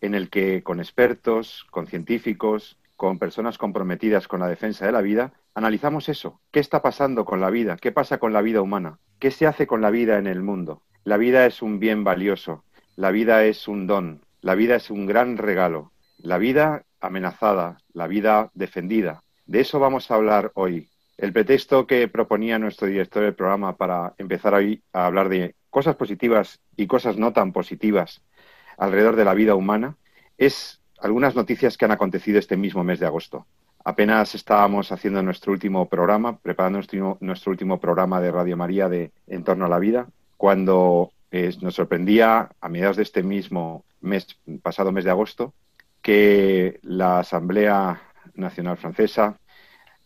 en el que con expertos, con científicos, con personas comprometidas con la defensa de la vida, analizamos eso. ¿Qué está pasando con la vida? ¿Qué pasa con la vida humana? ¿Qué se hace con la vida en el mundo? La vida es un bien valioso, la vida es un don, la vida es un gran regalo, la vida amenazada, la vida defendida. De eso vamos a hablar hoy. El pretexto que proponía nuestro director del programa para empezar hoy a hablar de cosas positivas y cosas no tan positivas alrededor de la vida humana es algunas noticias que han acontecido este mismo mes de agosto. Apenas estábamos haciendo nuestro último programa, preparando nuestro, último programa de Radio María de En torno a la vida, cuando eh, nos sorprendía a mediados de este mismo mes, pasado mes de agosto, que la Asamblea Nacional Francesa,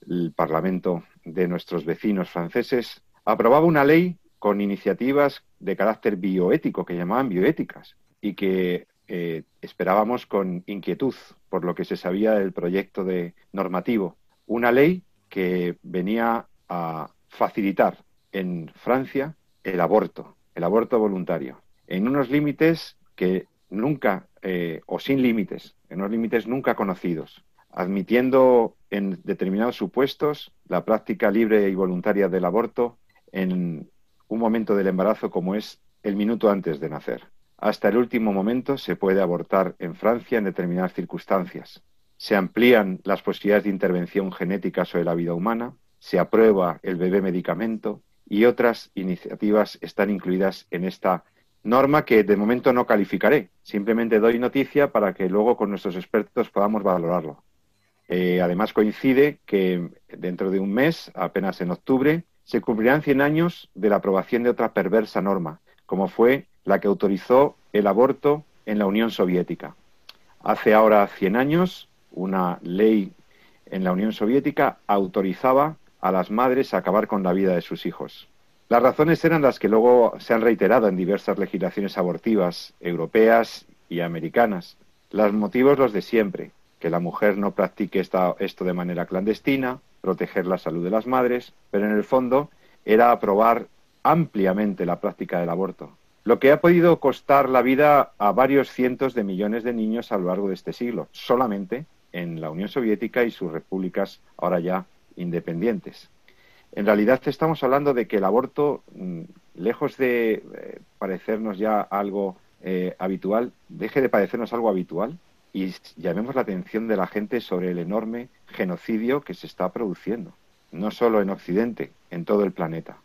el Parlamento de nuestros vecinos franceses, aprobaba una ley con iniciativas de carácter bioético, que llamaban bioéticas, y que eh, esperábamos con inquietud por lo que se sabía del proyecto de normativo. Una ley que venía a facilitar en Francia el aborto, el aborto voluntario, en unos límites que nunca, eh, o sin límites, en unos límites nunca conocidos, admitiendo en determinados supuestos la práctica libre y voluntaria del aborto en un momento del embarazo como es el minuto antes de nacer. Hasta el último momento se puede abortar en Francia en determinadas circunstancias. Se amplían las posibilidades de intervención genética sobre la vida humana, se aprueba el bebé medicamento y otras iniciativas están incluidas en esta norma que de momento no calificaré. Simplemente doy noticia para que luego con nuestros expertos podamos valorarlo. Eh, además coincide que dentro de un mes, apenas en octubre, se cumplirán 100 años de la aprobación de otra perversa norma, como fue la que autorizó el aborto en la Unión Soviética. Hace ahora 100 años, una ley en la Unión Soviética autorizaba a las madres a acabar con la vida de sus hijos. Las razones eran las que luego se han reiterado en diversas legislaciones abortivas europeas y americanas. Los motivos los de siempre, que la mujer no practique esto de manera clandestina, proteger la salud de las madres, pero en el fondo era aprobar ampliamente la práctica del aborto, lo que ha podido costar la vida a varios cientos de millones de niños a lo largo de este siglo, solamente en la Unión Soviética y sus repúblicas ahora ya independientes. En realidad estamos hablando de que el aborto, mm, lejos de eh, parecernos ya algo eh, habitual, deje de parecernos algo habitual y llamemos la atención de la gente sobre el enorme genocidio que se está produciendo, no solo en Occidente, en todo el planeta.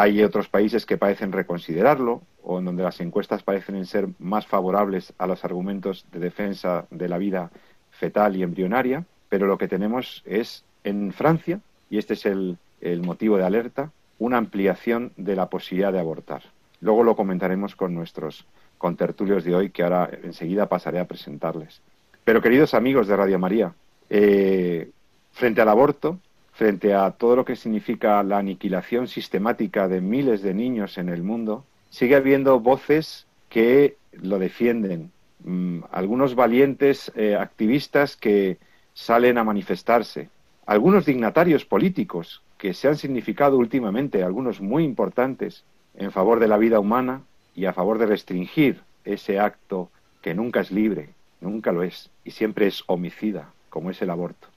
Hay otros países que parecen reconsiderarlo o en donde las encuestas parecen ser más favorables a los argumentos de defensa de la vida fetal y embrionaria, pero lo que tenemos es en Francia, y este es el, motivo de alerta, una ampliación de la posibilidad de abortar. Luego lo comentaremos con nuestros contertulios de hoy, que ahora enseguida pasaré a presentarles. Pero queridos amigos de Radio María, eh, frente al aborto, frente a todo lo que significa la aniquilación sistemática de miles de niños en el mundo, sigue habiendo voces que lo defienden. Mm, algunos valientes eh, activistas que salen a manifestarse. Algunos dignatarios políticos que se han significado últimamente, algunos muy importantes, en favor de la vida humana y a favor de restringir ese acto que nunca es libre, nunca lo es, y siempre es homicida, como es el aborto.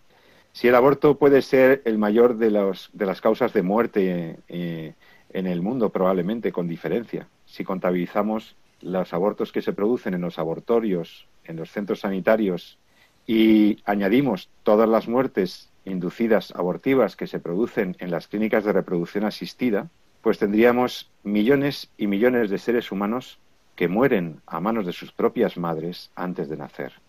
Si el aborto puede ser el mayor de, de las causas de muerte eh, en el mundo, probablemente con diferencia, si contabilizamos los abortos que se producen en los abortorios, en los centros sanitarios, y añadimos todas las muertes inducidas abortivas que se producen en las clínicas de reproducción asistida, pues tendríamos millones y millones de seres humanos que mueren a manos de sus propias madres antes de nacer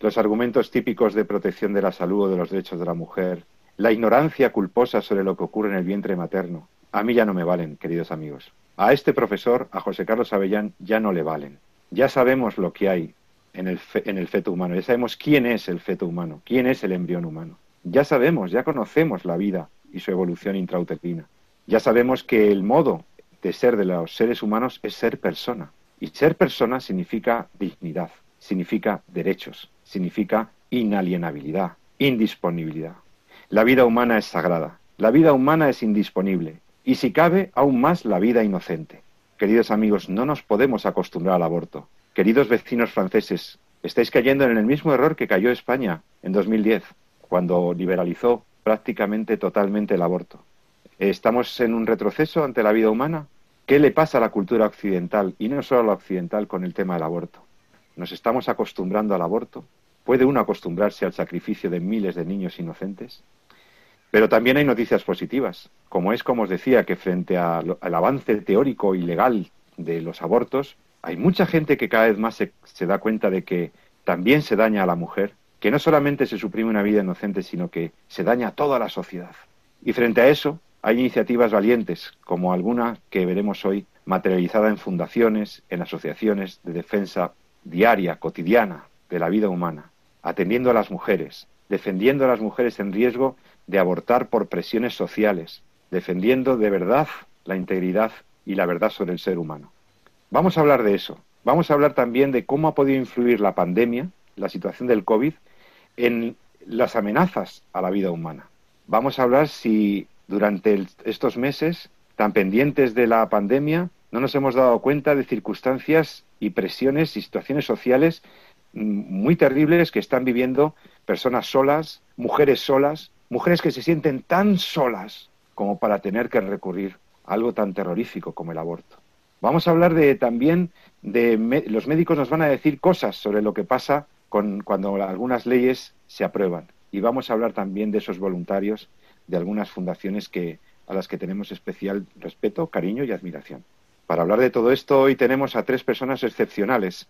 los argumentos típicos de protección de la salud o de los derechos de la mujer, la ignorancia culposa sobre lo que ocurre en el vientre materno, a mí ya no me valen, queridos amigos. A este profesor, a José Carlos Avellán, ya no le valen. Ya sabemos lo que hay en el, en el feto humano, ya sabemos quién es el feto humano, quién es el embrión humano. Ya sabemos, ya conocemos la vida y su evolución intrauterina. Ya sabemos que el modo de ser de los seres humanos es ser persona. Y ser persona significa dignidad, significa derechos, significa inalienabilidad, indisponibilidad. La vida humana es sagrada, la vida humana es indisponible y si cabe, aún más la vida inocente. Queridos amigos, no nos podemos acostumbrar al aborto. Queridos vecinos franceses, estáis cayendo en el mismo error que cayó España en 2010, cuando liberalizó prácticamente totalmente el aborto. ¿Estamos en un retroceso ante la vida humana? ¿Qué le pasa a la cultura occidental, y no solo a la occidental, con el tema del aborto? ¿Nos estamos acostumbrando al aborto? ¿Puede uno acostumbrarse al sacrificio de miles de niños inocentes? Pero también hay noticias positivas, como es, como os decía, que frente al avance teórico y legal de los abortos, hay mucha gente que cada vez más se, da cuenta de que también se daña a la mujer, que no solamente se suprime una vida inocente, sino que se daña a toda la sociedad. Y frente a eso, hay iniciativas valientes, como alguna que veremos hoy, materializada en fundaciones, en asociaciones de defensa diaria, cotidiana de la vida humana, atendiendo a las mujeres, defendiendo a las mujeres en riesgo de abortar por presiones sociales, defendiendo de verdad la integridad y la verdad sobre el ser humano. Vamos a hablar de eso. Vamos a hablar también de cómo ha podido influir la pandemia, la situación del COVID, en las amenazas a la vida humana. Vamos a hablar si durante estos meses tan pendientes de la pandemia no nos hemos dado cuenta de circunstancias y presiones y situaciones sociales mm, muy terribles que están viviendo personas solas, mujeres solas, mujeres que se sienten tan solas como para tener que recurrir a algo tan terrorífico como el aborto. Vamos a hablar de también de los médicos nos van a decir cosas sobre lo que pasa con, cuando algunas leyes se aprueban y vamos a hablar también de esos voluntarios de algunas fundaciones que a las que tenemos especial respeto, cariño y admiración. Para hablar de todo esto hoy tenemos a tres personas excepcionales,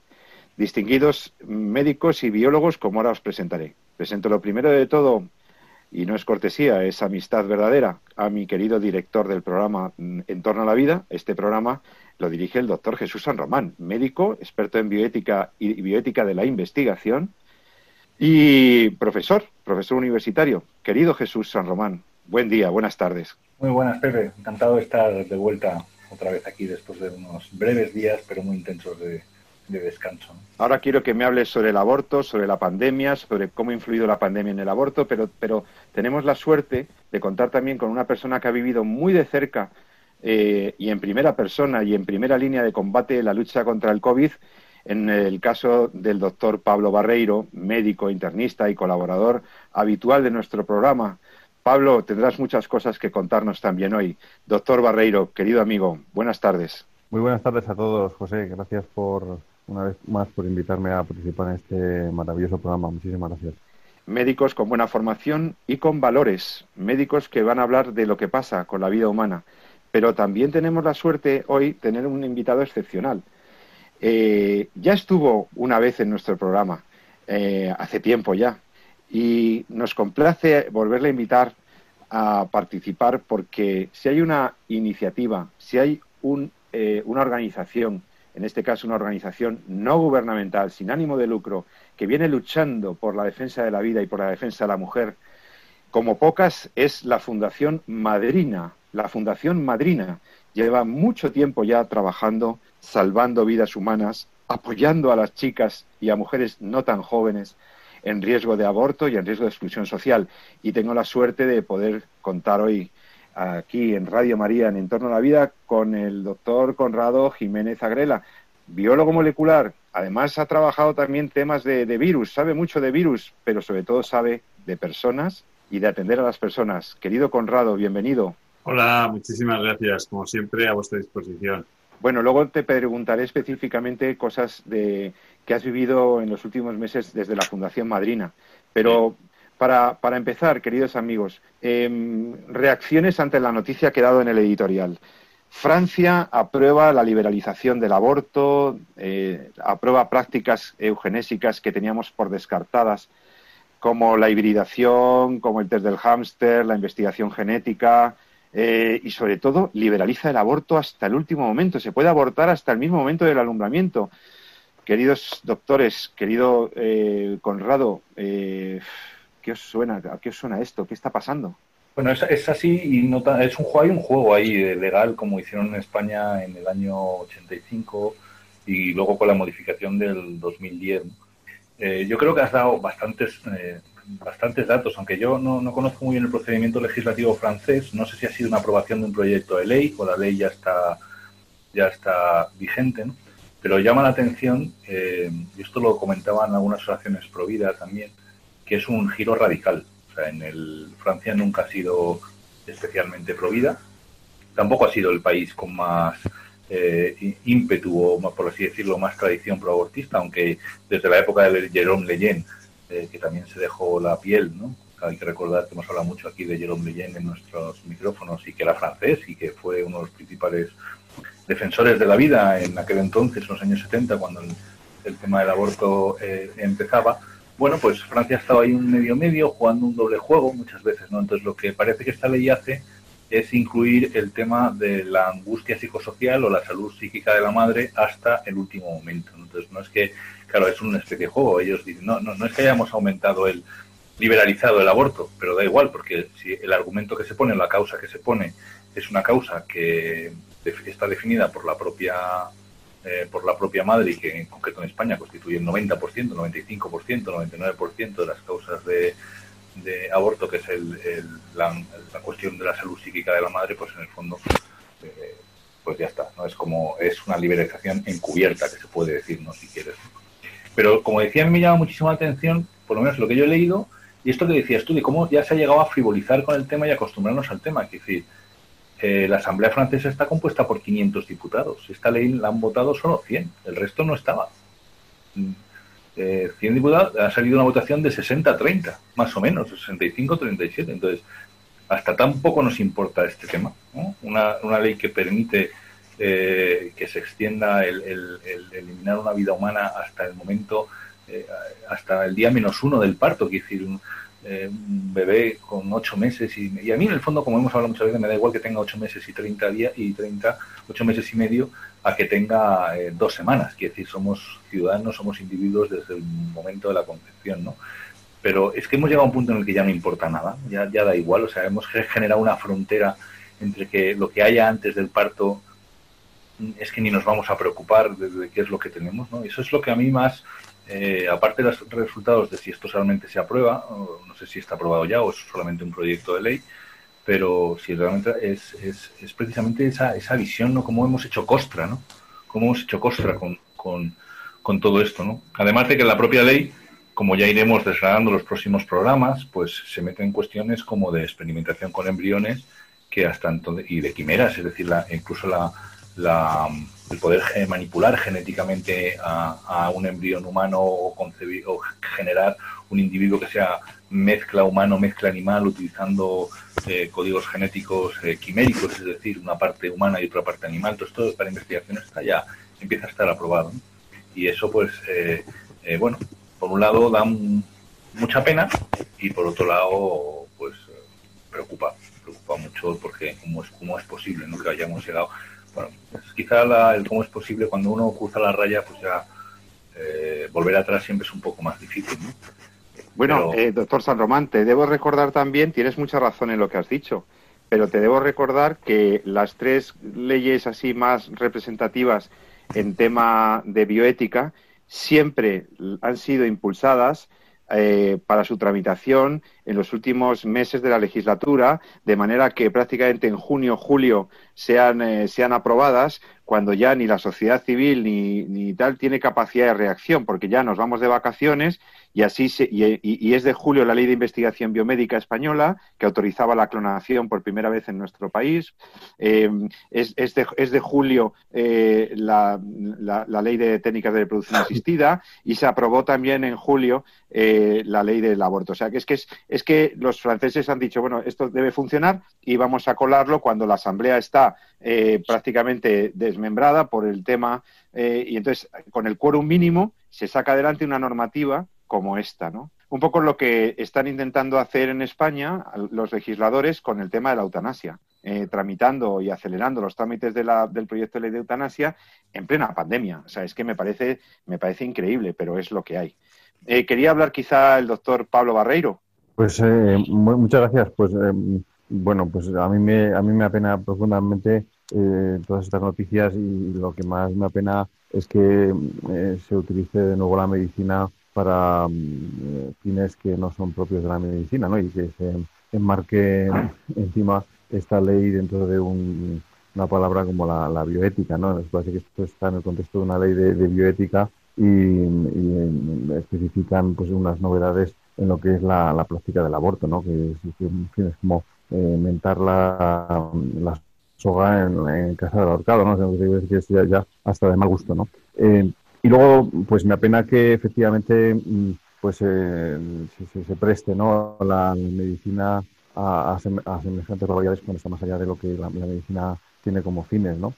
distinguidos médicos y biólogos como ahora os presentaré. Presento lo primero de todo y no es cortesía, es amistad verdadera, a mi querido director del programa mm, En torno a la vida. Este programa lo dirige el doctor Jesús San Román, médico, experto en bioética y bioética de la investigación y profesor, profesor universitario. Querido Jesús San Román, buen día, buenas tardes. Muy buenas, Pepe. Encantado de estar de vuelta otra vez aquí después de unos breves días, pero muy intensos de, de descanso. Ahora quiero que me hables sobre el aborto, sobre la pandemia, sobre cómo ha influido la pandemia en el aborto, pero, pero tenemos la suerte de contar también con una persona que ha vivido muy de cerca eh, y en primera persona y en primera línea de combate la lucha contra el COVID, en el caso del doctor Pablo Barreiro, médico, internista y colaborador habitual de nuestro programa. Pablo, tendrás muchas cosas que contarnos también hoy. Doctor Barreiro, querido amigo, buenas tardes. Muy buenas tardes a todos, José. Gracias por una vez más por invitarme a participar en este maravilloso programa. Muchísimas gracias. Médicos con buena formación y con valores. Médicos que van a hablar de lo que pasa con la vida humana. Pero también tenemos la suerte hoy de tener un invitado excepcional. Eh, ya estuvo una vez en nuestro programa, eh, hace tiempo ya, y nos complace volverle a invitar a participar porque si hay una iniciativa, si hay eh, una organización en este caso una organización no gubernamental, sin ánimo de lucro, que viene luchando por la defensa de la vida y por la defensa de la mujer, como pocas es la Fundación Madrina. La Fundación Madrina lleva mucho tiempo ya trabajando, salvando vidas humanas, apoyando a las chicas y a mujeres no tan jóvenes en riesgo de aborto y en riesgo de exclusión social. Y tengo la suerte de poder contar hoy aquí en Radio María en Entorno a la Vida con el doctor Conrado Jiménez Agrela, biólogo molecular. Además ha trabajado también temas de, virus, sabe mucho de virus, pero sobre todo sabe de personas y de atender a las personas. Querido Conrado, bienvenido. Hola, muchísimas gracias. Como siempre, a vuestra disposición. Bueno, luego te preguntaré específicamente cosas de que has vivido en los últimos meses desde la Fundación Madrina. Pero para, para empezar, queridos amigos, em, reacciones ante la noticia que he dado en el editorial. Francia aprueba la liberalización del aborto, eh, aprueba prácticas eugenésicas que teníamos por descartadas, como la hibridación, como el test del hámster, la investigación genética, eh, y sobre todo liberaliza el aborto hasta el último momento. Se puede abortar hasta el mismo momento del alumbramiento. Queridos doctores, querido eh, Conrado, eh, ¿qué os suena? ¿A qué os suena esto? ¿Qué está pasando? Bueno, es, así y no es un juego, hay un juego ahí legal como hicieron en España en el año 85 y luego con la modificación del 2010. yo creo que has dado bastantes bastantes datos, aunque yo no, no, conozco muy bien el procedimiento legislativo francés, no sé si ha sido una aprobación de un proyecto de ley o la ley ya está, ya está vigente, pero llama la atención, eh, y esto lo comentaban algunas asociaciones pro vida también, que es un giro radical. O sea, en el, Francia nunca ha sido especialmente pro vida, tampoco ha sido el país con más eh, ímpetu o, por así decirlo, más tradición pro abortista, aunque desde la época de Jérôme Leyen eh, que también se dejó la piel, ¿no? Hay que recordar que hemos hablado mucho aquí de Jérôme Leyen en nuestros micrófonos y que era francés y que fue uno de los principales defensores de la vida en aquel entonces, en los años 70, cuando el, tema del aborto eh, empezaba. Bueno, pues Francia ha estado ahí un medio medio, jugando un doble juego muchas veces, ¿no? Entonces lo que parece que esta ley hace es incluir el tema de la angustia psicosocial o la salud psíquica de la madre hasta el último momento. Entonces no es que claro, es una especie de juego. Ellos dicen, no, no, no es que hayamos aumentado el, liberalizado el aborto, pero da igual, porque si el argumento que se pone, la causa que se pone, es una causa que está definida por la propia eh, por la propia madre y que en concreto en España constituye el 90%, 95%, 99% de las causas de, de aborto, que es el, la, cuestión de la salud psíquica de la madre, pues en el fondo eh, pues ya está, no es como es una liberalización encubierta que se puede decir, no si quieres. Pero como decía, me llama muchísimo la atención, por lo menos lo que yo he leído, y esto que decías tú, de cómo ya se ha llegado a frivolizar con el tema y acostumbrarnos al tema. Es decir, eh, la Asamblea Francesa está compuesta por 500 diputados. Esta ley la han votado solo 100, el resto no estaba. 100 mm, eh, diputados, ha salido una votación de 60-30, más o menos, 65-37. Entonces, hasta tampoco nos importa este tema. Una, una ley que permite eh, que se extienda el, eliminar una vida humana hasta el momento, eh, hasta el día menos uno del parto, que decir, eh, un, bebé con ocho meses y, a mí en el fondo, como hemos hablado muchas veces, me da igual que tenga ocho meses y treinta días y treinta, ocho meses y medio, a que tenga dos semanas, que decir, somos ciudadanos, somos individuos desde el momento de la concepción, ¿no? Pero es que hemos llegado a un punto en el que ya no importa nada, ya, ya da igual, o sea, hemos generado una frontera entre que lo que haya antes del parto es que ni nos vamos a preocupar de, qué es lo que tenemos, ¿no? Eso es lo que a mí más, eh, aparte de los resultados de si esto realmente se aprueba, no sé si está aprobado ya o es solamente un proyecto de ley, pero si realmente es, es, es precisamente esa, esa visión, ¿no? Cómo hemos hecho costra, ¿no? Cómo hemos hecho costra con, con, con todo esto, ¿no? Además de que la propia ley, como ya iremos desgranando los próximos programas, pues se mete en cuestiones como de experimentación con embriones que hasta entonces, y de quimeras, es decir, la, incluso la, la, el poder manipular genéticamente a, un embrión humano o, concebir, o generar un individuo que sea mezcla humano, mezcla animal, utilizando eh, códigos genéticos eh, quiméricos, es decir, una parte humana y otra parte animal. Todo esto para investigación está ya, empieza a estar aprobado. Y eso, pues, eh, bueno, por un lado da mucha pena y por otro lado, pues, preocupa, preocupa mucho porque cómo es, cómo es posible ¿no? que hayamos llegado bueno, pues quizá el cómo es posible cuando uno cruza la raya, pues ya eh, volver atrás siempre es un poco más difícil. Bueno, eh, doctor San Román, te debo recordar también, tienes mucha razón en lo que has dicho, pero te debo recordar que las tres leyes así más representativas en tema de bioética siempre han sido impulsadas eh, para su tramitación en los últimos meses de la legislatura, de manera que prácticamente en junio, julio sean, eh, sean aprobadas cuando ya ni la sociedad civil ni, ni, tal tiene capacidad de reacción, porque ya nos vamos de vacaciones y así se, y, es de julio la ley de investigación biomédica española que autorizaba la clonación por primera vez en nuestro país. Eh, es, es, de, es, de, julio eh, la, la, ley de técnicas de reproducción asistida y se aprobó también en julio la ley del aborto. O sea que es que es, es que los franceses han dicho bueno esto debe funcionar y vamos a colarlo cuando la asamblea está prácticamente desmembrada por el tema y entonces con el quórum mínimo se saca adelante una normativa como esta, ¿no? Un poco lo que están intentando hacer en España los legisladores con el tema de la eutanasia. eh, tramitando y acelerando los trámites del proyecto de ley de eutanasia en plena pandemia. O sea, es que me parece, me parece increíble, pero es lo que hay. Eh, quería hablar quizá el doctor Pablo Barreiro. Pues eh, muchas gracias. Pues bueno, pues a mí me, a mí me apena profundamente todas estas noticias y lo que más me apena es que se utilice de nuevo la medicina para fines que no son propios de la medicina, ¿no? Y que se enmarque encima esta ley dentro de una palabra como la, bioética, ¿no? Nos parece que esto está en el contexto de una ley de, bioética y, especifican pues unas novedades en lo que es la, práctica del aborto, ¿no? Que es, como eh, mentar la, soga en, casa del ahorcado, ¿no? es hasta de mal gusto, ¿no? Eh, y luego, pues me apena que efectivamente mm, pues eh, se, preste, ¿no? La medicina a, a, semejantes barbaridades cuando está más allá de lo que la, medicina tiene como fines, ¿no?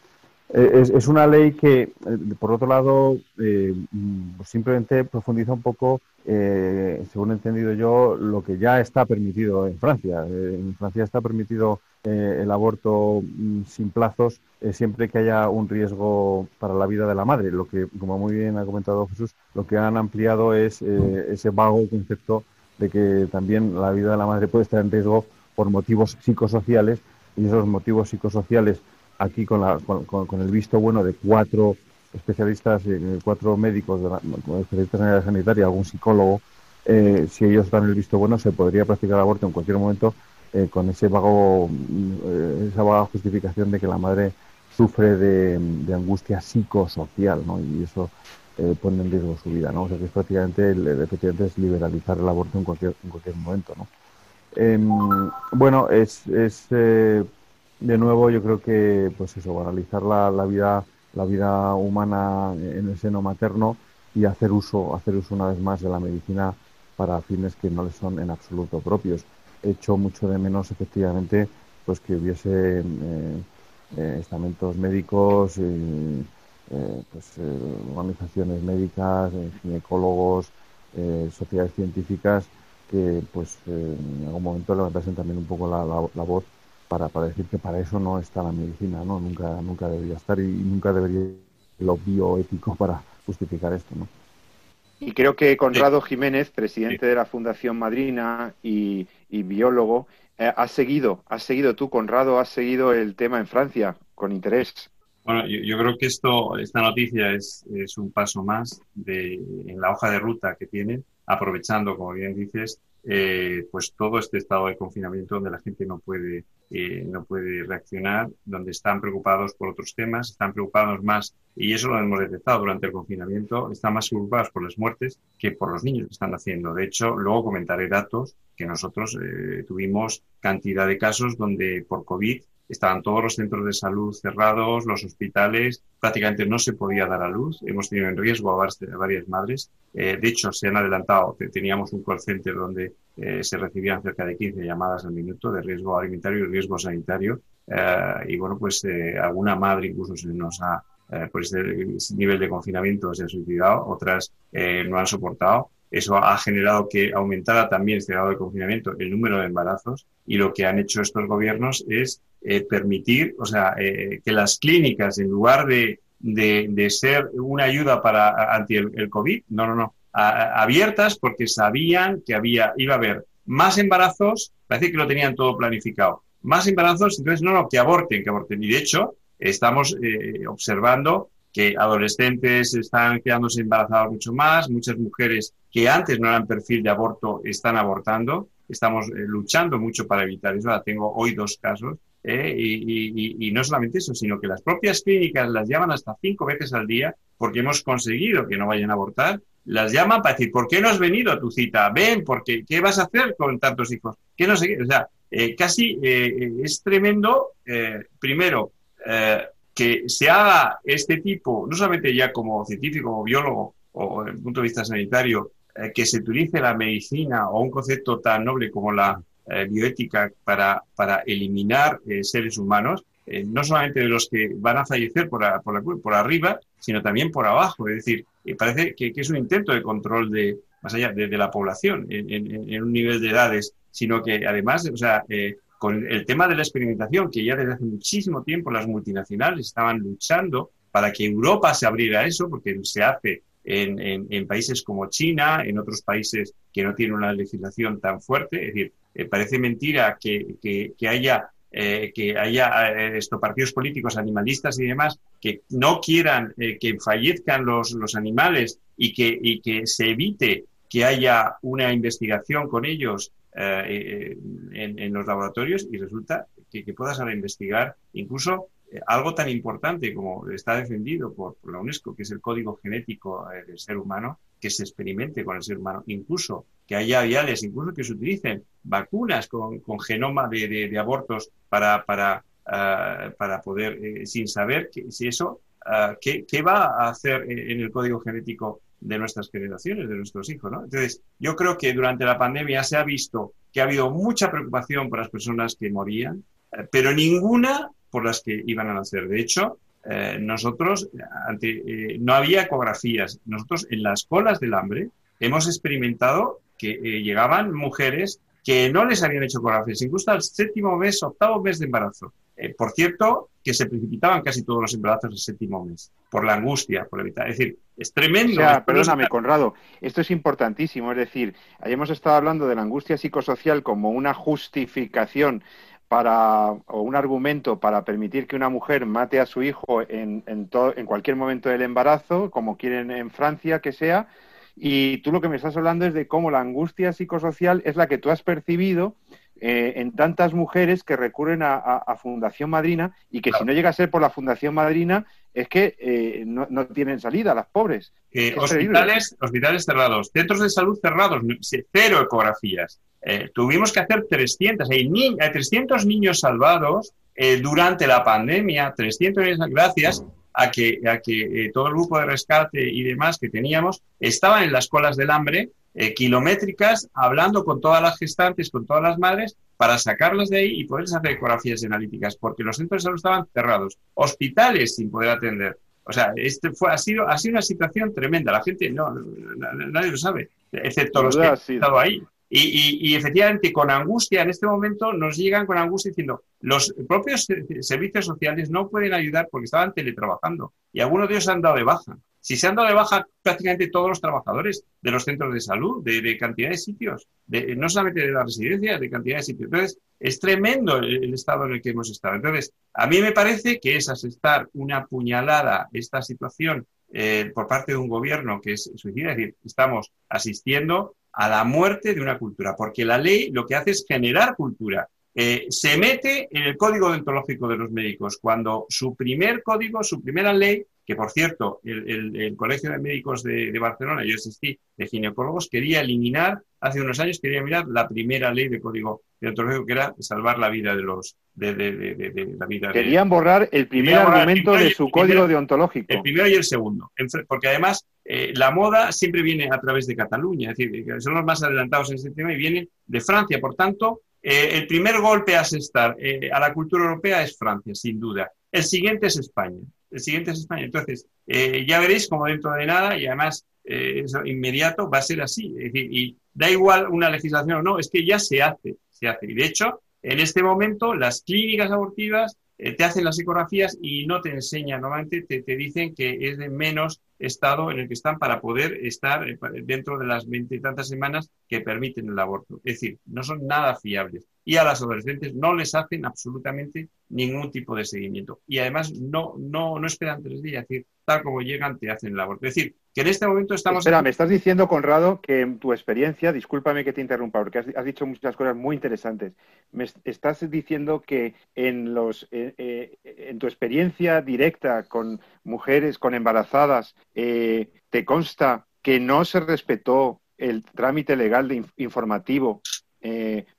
Eh, es, es, una ley que, eh, por otro lado, eh, mm, simplemente profundiza un poco, según he entendido yo, lo que ya está permitido en Francia. en Francia está permitido el aborto mm, sin plazos siempre que haya un riesgo para la vida de la madre. Lo que, como muy bien ha comentado Jesús, lo que han ampliado es ese vago concepto de que también la vida de la madre puede estar en riesgo por motivos psicosociales y esos motivos psicosociales aquí con, la, con, el visto bueno de cuatro especialistas, eh, cuatro médicos, de la, especialistas en área sanitaria, algún psicólogo, eh, si ellos dan el visto bueno, se podría practicar aborto en cualquier momento eh, con ese vago, esa vaga justificación de que la madre sufre de, angustia psicosocial, ¿no? Y eso pone en riesgo su vida, ¿no? O sea que es prácticamente, efectivamente, es liberalizar el aborto en cualquier, en cualquier momento, ¿no? Em, bueno, es, es de nuevo yo creo que, pues eso, banalizar la, la, vida, la vida humana en el seno materno y hacer uso, hacer uso una vez más de la medicina para fines que no le son en absoluto propios. He hecho mucho de menos, efectivamente, pues que hubiese eh, estamentos médicos, eh, pues, eh, organizaciones médicas, eh, ginecólogos, sociedades científicas que pues en algún momento levantasen también un poco la, la, voz para, para, decir que para eso no está la medicina, ¿no? Nunca, nunca debería estar y, nunca debería lo bioético para justificar esto, ¿no? Y creo que Conrado Jiménez, presidente de la Fundación Madrina y, y biólogo, ha seguido, has seguido tú, Conrado, has seguido el tema en Francia con interés. Bueno, yo, creo que esto, esta noticia es, un paso más de, en la hoja de ruta que tienen, aprovechando, como bien dices, eh, pues todo este estado de confinamiento donde la gente no puede, eh, no puede reaccionar, donde están preocupados por otros temas, están preocupados más, y eso lo hemos detectado durante el confinamiento, están más preocupados por las muertes que por los niños que están haciendo. De hecho, luego comentaré datos que nosotros eh, tuvimos cantidad de casos donde por COVID estaban todos los centros de salud cerrados, los hospitales, prácticamente no se podía dar a luz. Hemos tenido en riesgo a varias madres. Eh, de hecho, se han adelantado. Teníamos un call center donde eh, se recibían cerca de 15 llamadas al minuto de riesgo alimentario y riesgo sanitario. Eh, y bueno, pues alguna madre incluso se nos ha, por este nivel de confinamiento, se ha suicidado, otras no han soportado. Eso ha generado que aumentara también este grado de confinamiento el número de embarazos y lo que han hecho estos gobiernos es eh, permitir, o sea, eh, que las clínicas, en lugar de, de, ser una ayuda para ante el, COVID, no, no, no, abiertas porque sabían que había, iba a haber más embarazos, parece que lo tenían todo planificado, más embarazos, entonces no, no, que aborten, que aborten. Y de hecho, estamos eh, observando que adolescentes están quedándose embarazados mucho más, muchas mujeres que antes no eran perfil de aborto están abortando, estamos eh, luchando mucho para evitar eso, tengo hoy dos casos, eh, y, no solamente eso, sino que las propias clínicas las llaman hasta cinco veces al día porque hemos conseguido que no vayan a abortar, las llaman para decir, ¿por qué no has venido a tu cita? Ven, porque ¿qué vas a hacer con tantos hijos? ¿Qué no sé O sea, eh, casi es tremendo, primero, que se haga este tipo, no solamente ya como científico, como biólogo o desde el punto de vista sanitario, eh, que se utilice la medicina o un concepto tan noble como la eh, bioética para, para eliminar eh, seres humanos, no solamente de los que van a fallecer por, por arriba, sino también por abajo. Es decir, parece que, es un intento de control de, más allá de, la población en, un nivel de edades, sino que además, o sea, con el tema de la experimentación, que ya desde hace muchísimo tiempo las multinacionales estaban luchando para que Europa se abriera a eso, porque se hace en, países como China, en otros países que no tienen una legislación tan fuerte. Es decir, eh, parece mentira que, haya eh, que haya eh, partidos políticos animalistas y demás que no quieran que fallezcan los, los animales y que, y que se evite que haya una investigación con ellos en, los laboratorios y resulta que, puedas investigar incluso eh, algo tan importante como está defendido por, la UNESCO, que es el código genético eh, del ser humano, que se experimente con el ser humano, incluso que haya viales, incluso que se utilicen vacunas con, genoma de, abortos para, para, ah, para poder, eh, sin saber si eso, ah, ¿qué, va a hacer en el código genético de nuestras generaciones, de nuestros hijos. Entonces, yo creo que durante la pandemia se ha visto que ha habido mucha preocupación por las personas que morían, pero ninguna por las que iban a nacer. De hecho, eh, nosotros, eh, no había ecografías. Nosotros en las colas del hambre hemos experimentado que eh, llegaban mujeres que no les habían hecho ecografías, incluso al séptimo mes, octavo mes de embarazo. por cierto, que se precipitaban casi todos los embarazos al séptimo mes, por la angustia, por evitar. Es decir, es tremendo. perdóname, Conrado, esto es importantísimo. Es decir, hayamos estado hablando de la angustia psicosocial como una justificación para o un argumento para permitir que una mujer mate a su hijo en, en, en cualquier momento del embarazo, como quieren en Francia que sea, y tú lo que me estás hablando es de cómo la angustia psicosocial es la que tú has percibido eh, en tantas mujeres que recurren a, Fundación Madrina y que si no llega a ser por la Fundación Madrina es que eh, no, tienen salida, las pobres. hospitales, hospitales cerrados, centros de salud cerrados, cero ecografías. Eh, tuvimos que hacer 300, hay, 300 niños salvados durante la pandemia, 300 gracias a que, a que todo el grupo de rescate y demás que teníamos estaba en las colas del hambre eh, kilométricas hablando con todas las gestantes, con todas las madres, para sacarlas de ahí y poderles hacer ecografías analíticas, porque los centros de salud estaban cerrados, hospitales sin poder atender. O sea, este fue, ha, sido, ha sido una situación tremenda. La gente, no, nadie lo sabe, excepto los que han estado ahí. Y, efectivamente, con angustia, en este momento nos llegan con angustia diciendo, los propios servicios sociales no pueden ayudar porque estaban teletrabajando y algunos de ellos han dado de baja. Si se han dado de baja prácticamente todos los trabajadores de los centros de salud, de, cantidad de sitios, de, no solamente de la residencia, de cantidad de sitios. Entonces, es tremendo el, estado en el que hemos estado. Entonces, a mí me parece que es asestar una puñalada esta situación eh, por parte de un gobierno que es suicida, es decir, estamos asistiendo a la muerte de una cultura, porque la ley lo que hace es generar cultura. Eh, se mete en el código deontológico de los médicos, cuando su primer código, su primera ley que por cierto, el, Colegio de Médicos de, Barcelona, yo asistí, de ginecólogos, quería eliminar, hace unos años quería eliminar la primera ley de código deontológico, que era salvar la vida de los, de, la vida. Querían borrar el primer argumento de su código deontológico. El primero y el segundo, porque además eh, la moda siempre viene a través de Cataluña, es decir, son los más adelantados en este tema y vienen de Francia, por tanto, eh, el primer golpe a asestar eh, a la cultura europea es Francia, sin duda. El siguiente es España el siguiente es España. Entonces, eh, ya veréis como dentro de nada, y además eh, eso inmediato, va a ser así. Es decir, y da igual una legislación o no, es que ya se hace, se hace. Y de hecho, en este momento, las clínicas abortivas eh, te hacen las ecografías y no te enseñan, normalmente te, te, dicen que es de menos estado en el que están para poder estar dentro de las tantas semanas que permiten el aborto. Es decir, no son nada fiables y a las adolescentes no les hacen absolutamente ningún tipo de seguimiento. Y además no, no, no esperan tres días, es decir, tal como llegan te hacen el aborto. Es decir, que en este momento estamos... Espera, me estás diciendo, Conrado, que en tu experiencia, discúlpame que te interrumpa, porque has, dicho muchas cosas muy interesantes. Me estás diciendo que en, los, eh, eh, en tu experiencia directa con mujeres, con embarazadas, eh, te consta que no se respetó el trámite legal de informativo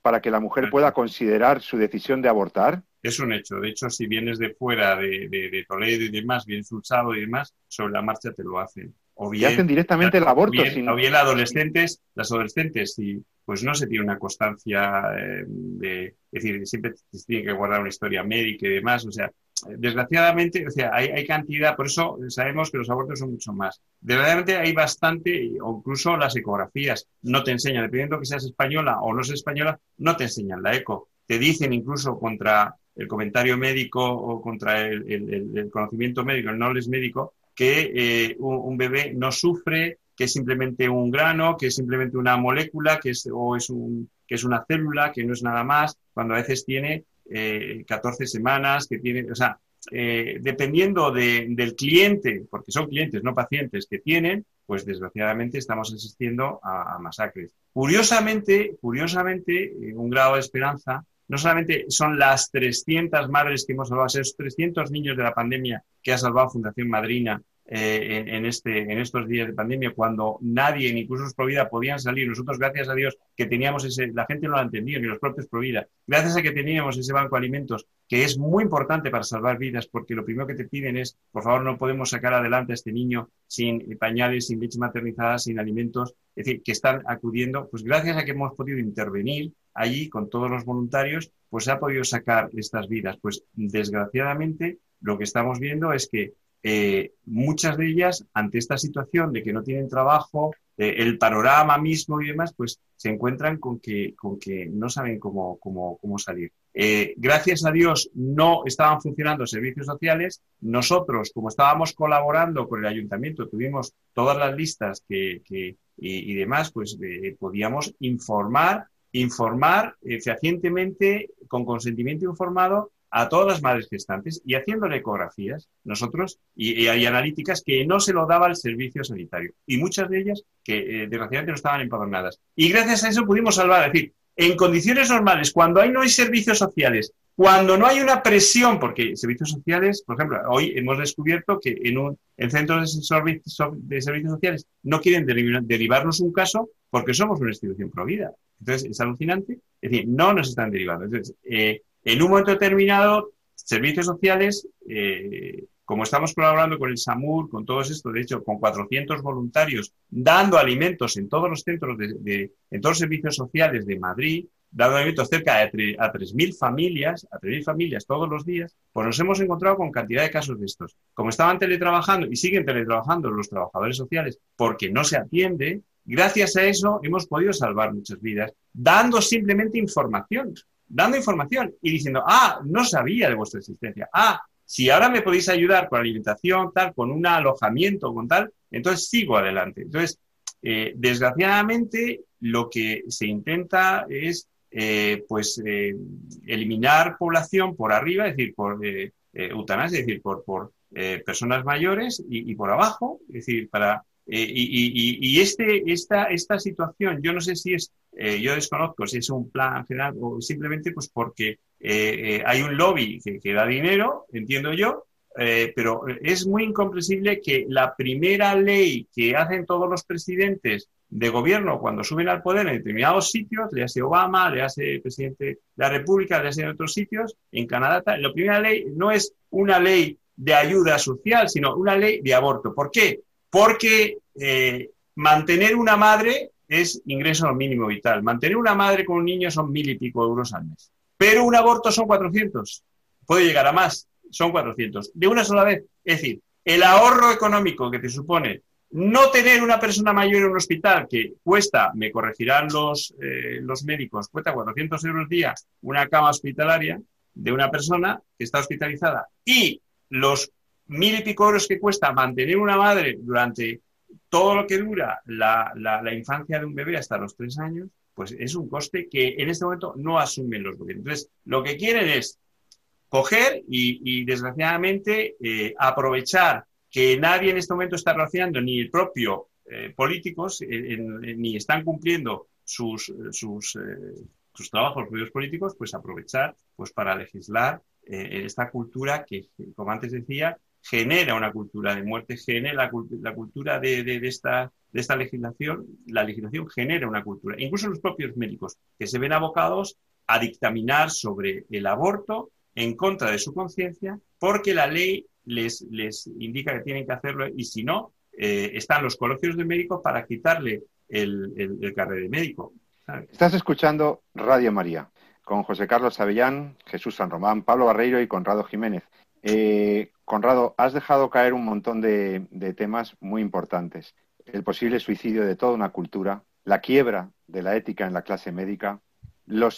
para que la mujer pueda considerar su decisión de abortar? Es un hecho. De hecho, si vienes de fuera de, Toledo y demás, vienes usado y demás, sobre la marcha te lo hacen. O bien, hacen directamente el aborto. O bien, adolescentes, las adolescentes, si pues no se tiene una constancia eh, de, es decir, siempre se tiene que guardar una historia médica y demás, o sea, desgraciadamente, o sea, hay, cantidad, por eso sabemos que los abortos son mucho más. Desgraciadamente hay bastante, o incluso las ecografías no te enseñan, dependiendo que seas española o no seas española, no te enseñan la eco. te dicen incluso contra el comentario médico o contra el, conocimiento médico, el knowledge médico, que eh, un, bebé no sufre, que es simplemente un grano, que es simplemente una molécula, que es, o es un, que es una célula, que no es nada más, cuando a veces tiene 14 semanas, que tiene, o sea, eh, dependiendo del cliente, porque son clientes, no pacientes que tienen, pues desgraciadamente estamos asistiendo a, masacres. Curiosamente, curiosamente, eh, un grado de esperanza, no solamente son las 300 madres que hemos salvado, esos 300 niños de la pandemia que ha salvado Fundación Madrina eh, en, este, en estos días de pandemia, cuando nadie, ni incluso los Provida, podían salir. Nosotros, gracias a Dios, que teníamos ese, la gente no lo ha entendido, ni los propios Provida, gracias a que teníamos ese banco de alimentos, que es muy importante para salvar vidas, porque lo primero que te piden es, por favor, no podemos sacar adelante a este niño sin pañales, sin leche maternizada, sin alimentos, es decir, que están acudiendo, pues gracias a que hemos podido intervenir allí con todos los voluntarios, pues se ha podido sacar estas vidas. Pues desgraciadamente lo que estamos viendo es que eh, muchas de ellas, ante esta situación de que no tienen trabajo, el panorama mismo y demás, pues se encuentran con que, con que no saben cómo, cómo, cómo salir. Eh, gracias a Dios no estaban funcionando servicios sociales. Nosotros, como estábamos colaborando con el ayuntamiento, tuvimos todas las listas que, y, demás, pues eh, podíamos informar, informar fehacientemente, con consentimiento informado a todas las madres gestantes y haciéndole ecografías, nosotros, y, hay analíticas que no se lo daba el servicio sanitario. Y muchas de ellas que eh, desgraciadamente no estaban empadronadas. Y gracias a eso pudimos salvar, es decir, en condiciones normales, cuando hay, no hay servicios sociales, cuando no hay una presión, porque servicios sociales, por ejemplo, hoy hemos descubierto que en, un, en centros de, de servicios sociales no quieren derivarnos un caso porque somos una institución provida. Entonces, es alucinante. Es decir, no nos están derivando. Entonces, eh, en un momento determinado, servicios sociales, eh, como estamos colaborando con el SAMUR, con todo esto, de hecho, con 400 voluntarios, dando alimentos en todos los centros, de, en todos los servicios sociales de Madrid, dando alimentos cerca de a 3.000 familias, a 3.000 familias todos los días, pues nos hemos encontrado con cantidad de casos de estos. Como estaban teletrabajando y siguen teletrabajando los trabajadores sociales porque no se atiende, gracias a eso hemos podido salvar muchas vidas, dando simplemente información dando información y diciendo, ah, no sabía de vuestra existencia. Ah, si ahora me podéis ayudar con alimentación, tal, con un alojamiento, con tal, entonces sigo adelante. Entonces, eh, desgraciadamente, lo que se intenta es, eh, pues, eh, eliminar población por arriba, es decir, por eutanasia, decir, por, por personas mayores y, por abajo, es decir, para eh, y, este, esta, esta situación, yo no sé si es, eh, yo desconozco si es un plan general o simplemente pues porque eh, hay un lobby que, da dinero, entiendo yo, pero es muy incomprensible que la primera ley que hacen todos los presidentes de gobierno cuando suben al poder en determinados sitios, le hace Obama, le hace presidente de la República, le hace en otros sitios, en Canadá, la primera ley no es una ley de ayuda social, sino una ley de aborto. ¿Por qué? Porque eh, mantener una madre es ingreso mínimo vital. Mantener una madre con un niño son mil y pico euros al mes. Pero un aborto son 400. Puede llegar a más. Son 400. De una sola vez. Es decir, el ahorro económico que te supone no tener una persona mayor en un hospital que cuesta, me corregirán los, eh, los médicos, cuesta 400 euros día una cama hospitalaria de una persona que está hospitalizada y los mil y pico euros que cuesta mantener una madre durante todo lo que dura la, infancia de un bebé hasta los tres años, pues es un coste que en este momento no asumen los gobiernos. Entonces, lo que quieren es coger y, desgraciadamente, eh, aprovechar que nadie en este momento está relacionando, ni el propio eh, políticos, ni están cumpliendo sus, sus, eh, sus trabajos políticos, pues aprovechar pues para legislar esta cultura que, como antes decía, genera una cultura de muerte, genera la, cultura de, esta, de esta legislación, la legislación genera una cultura. Incluso los propios médicos que se ven abocados a dictaminar sobre el aborto en contra de su conciencia porque la ley les, les indica que tienen que hacerlo y si no, eh, están los colegios de médicos para quitarle el, el, de médico. Estás escuchando Radio María con José Carlos Avellán, Jesús San Román, Pablo Barreiro y Conrado Jiménez. Eh, Conrado, has dejado caer un montón de, temas muy importantes. El posible suicidio de toda una cultura, la quiebra de la ética en la clase médica, la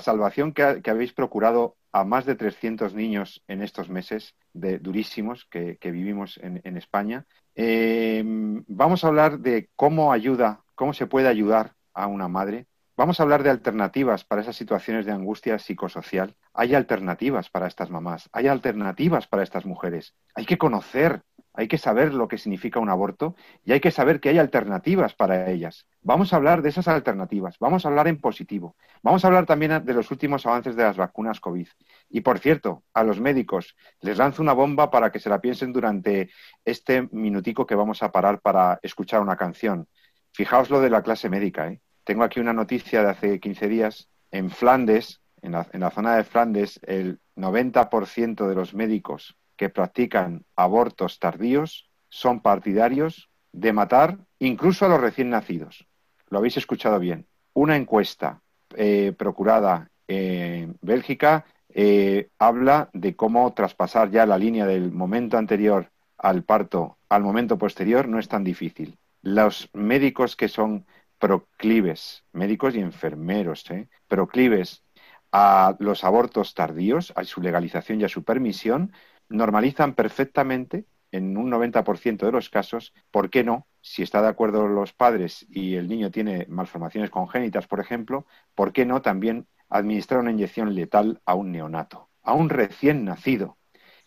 salvación que, habéis procurado a más de 300 niños en estos meses de, durísimos que, vivimos en, España. Eh, vamos a hablar de cómo ayuda, cómo se puede ayudar a una madre. Vamos a hablar de alternativas para esas situaciones de angustia psicosocial. Hay alternativas para estas mamás, hay alternativas para estas mujeres. Hay que conocer hay que saber lo que significa un aborto y hay que saber que hay alternativas para ellas. Vamos a hablar de esas alternativas, vamos a hablar en positivo, vamos a hablar también de los últimos avances de las vacunas COVID. Y por cierto, a los médicos les lanzo una bomba para que se la piensen durante este minutico que vamos a parar para escuchar una canción. Fijaos lo de la clase médica. ¿eh? Tengo aquí una noticia de hace 15 días. En Flandes, en la, en la zona de Flandes, el 90% de los médicos que practican abortos tardíos son partidarios de matar incluso a los recién nacidos. Lo habéis escuchado bien. Una encuesta eh, procurada en Bélgica eh, habla de cómo traspasar ya la línea del momento anterior al parto al momento posterior no es tan difícil. Los médicos que son proclives, médicos y enfermeros, ¿eh? proclives a los abortos tardíos, a su legalización y a su permisión, normalizan perfectamente en un 90% de los casos, ¿por qué no? Si está de acuerdo los padres y el niño tiene malformaciones congénitas, por ejemplo, ¿por qué no también administrar una inyección letal a un neonato, a un recién nacido?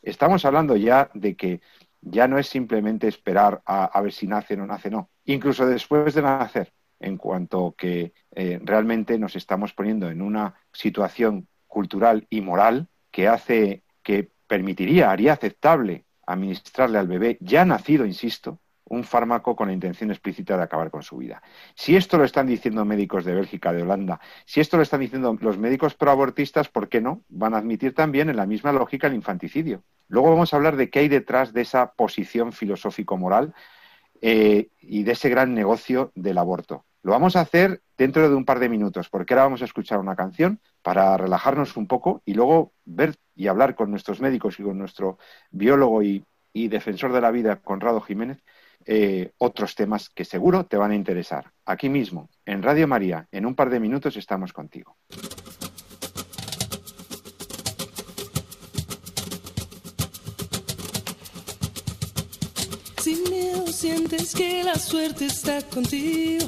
Estamos hablando ya de que ya no es simplemente esperar a, ver si nace o no nace, no. Incluso después de nacer, en cuanto que eh, realmente nos estamos poniendo en una situación cultural y moral que hace que permitiría, haría aceptable administrarle al bebé ya nacido, insisto, un fármaco con la intención explícita de acabar con su vida. Si esto lo están diciendo médicos de Bélgica, de Holanda, si esto lo están diciendo los médicos proabortistas, ¿por qué no? Van a admitir también en la misma lógica el infanticidio. Luego vamos a hablar de qué hay detrás de esa posición filosófico-moral eh, y de ese gran negocio del aborto. Lo vamos a hacer dentro de un par de minutos, porque ahora vamos a escuchar una canción para relajarnos un poco y luego ver y hablar con nuestros médicos y con nuestro biólogo y, defensor de la vida, Conrado Jiménez, eh, otros temas que seguro te van a interesar. Aquí mismo, en Radio María, en un par de minutos estamos contigo. Sin miedo sientes que la suerte está contigo,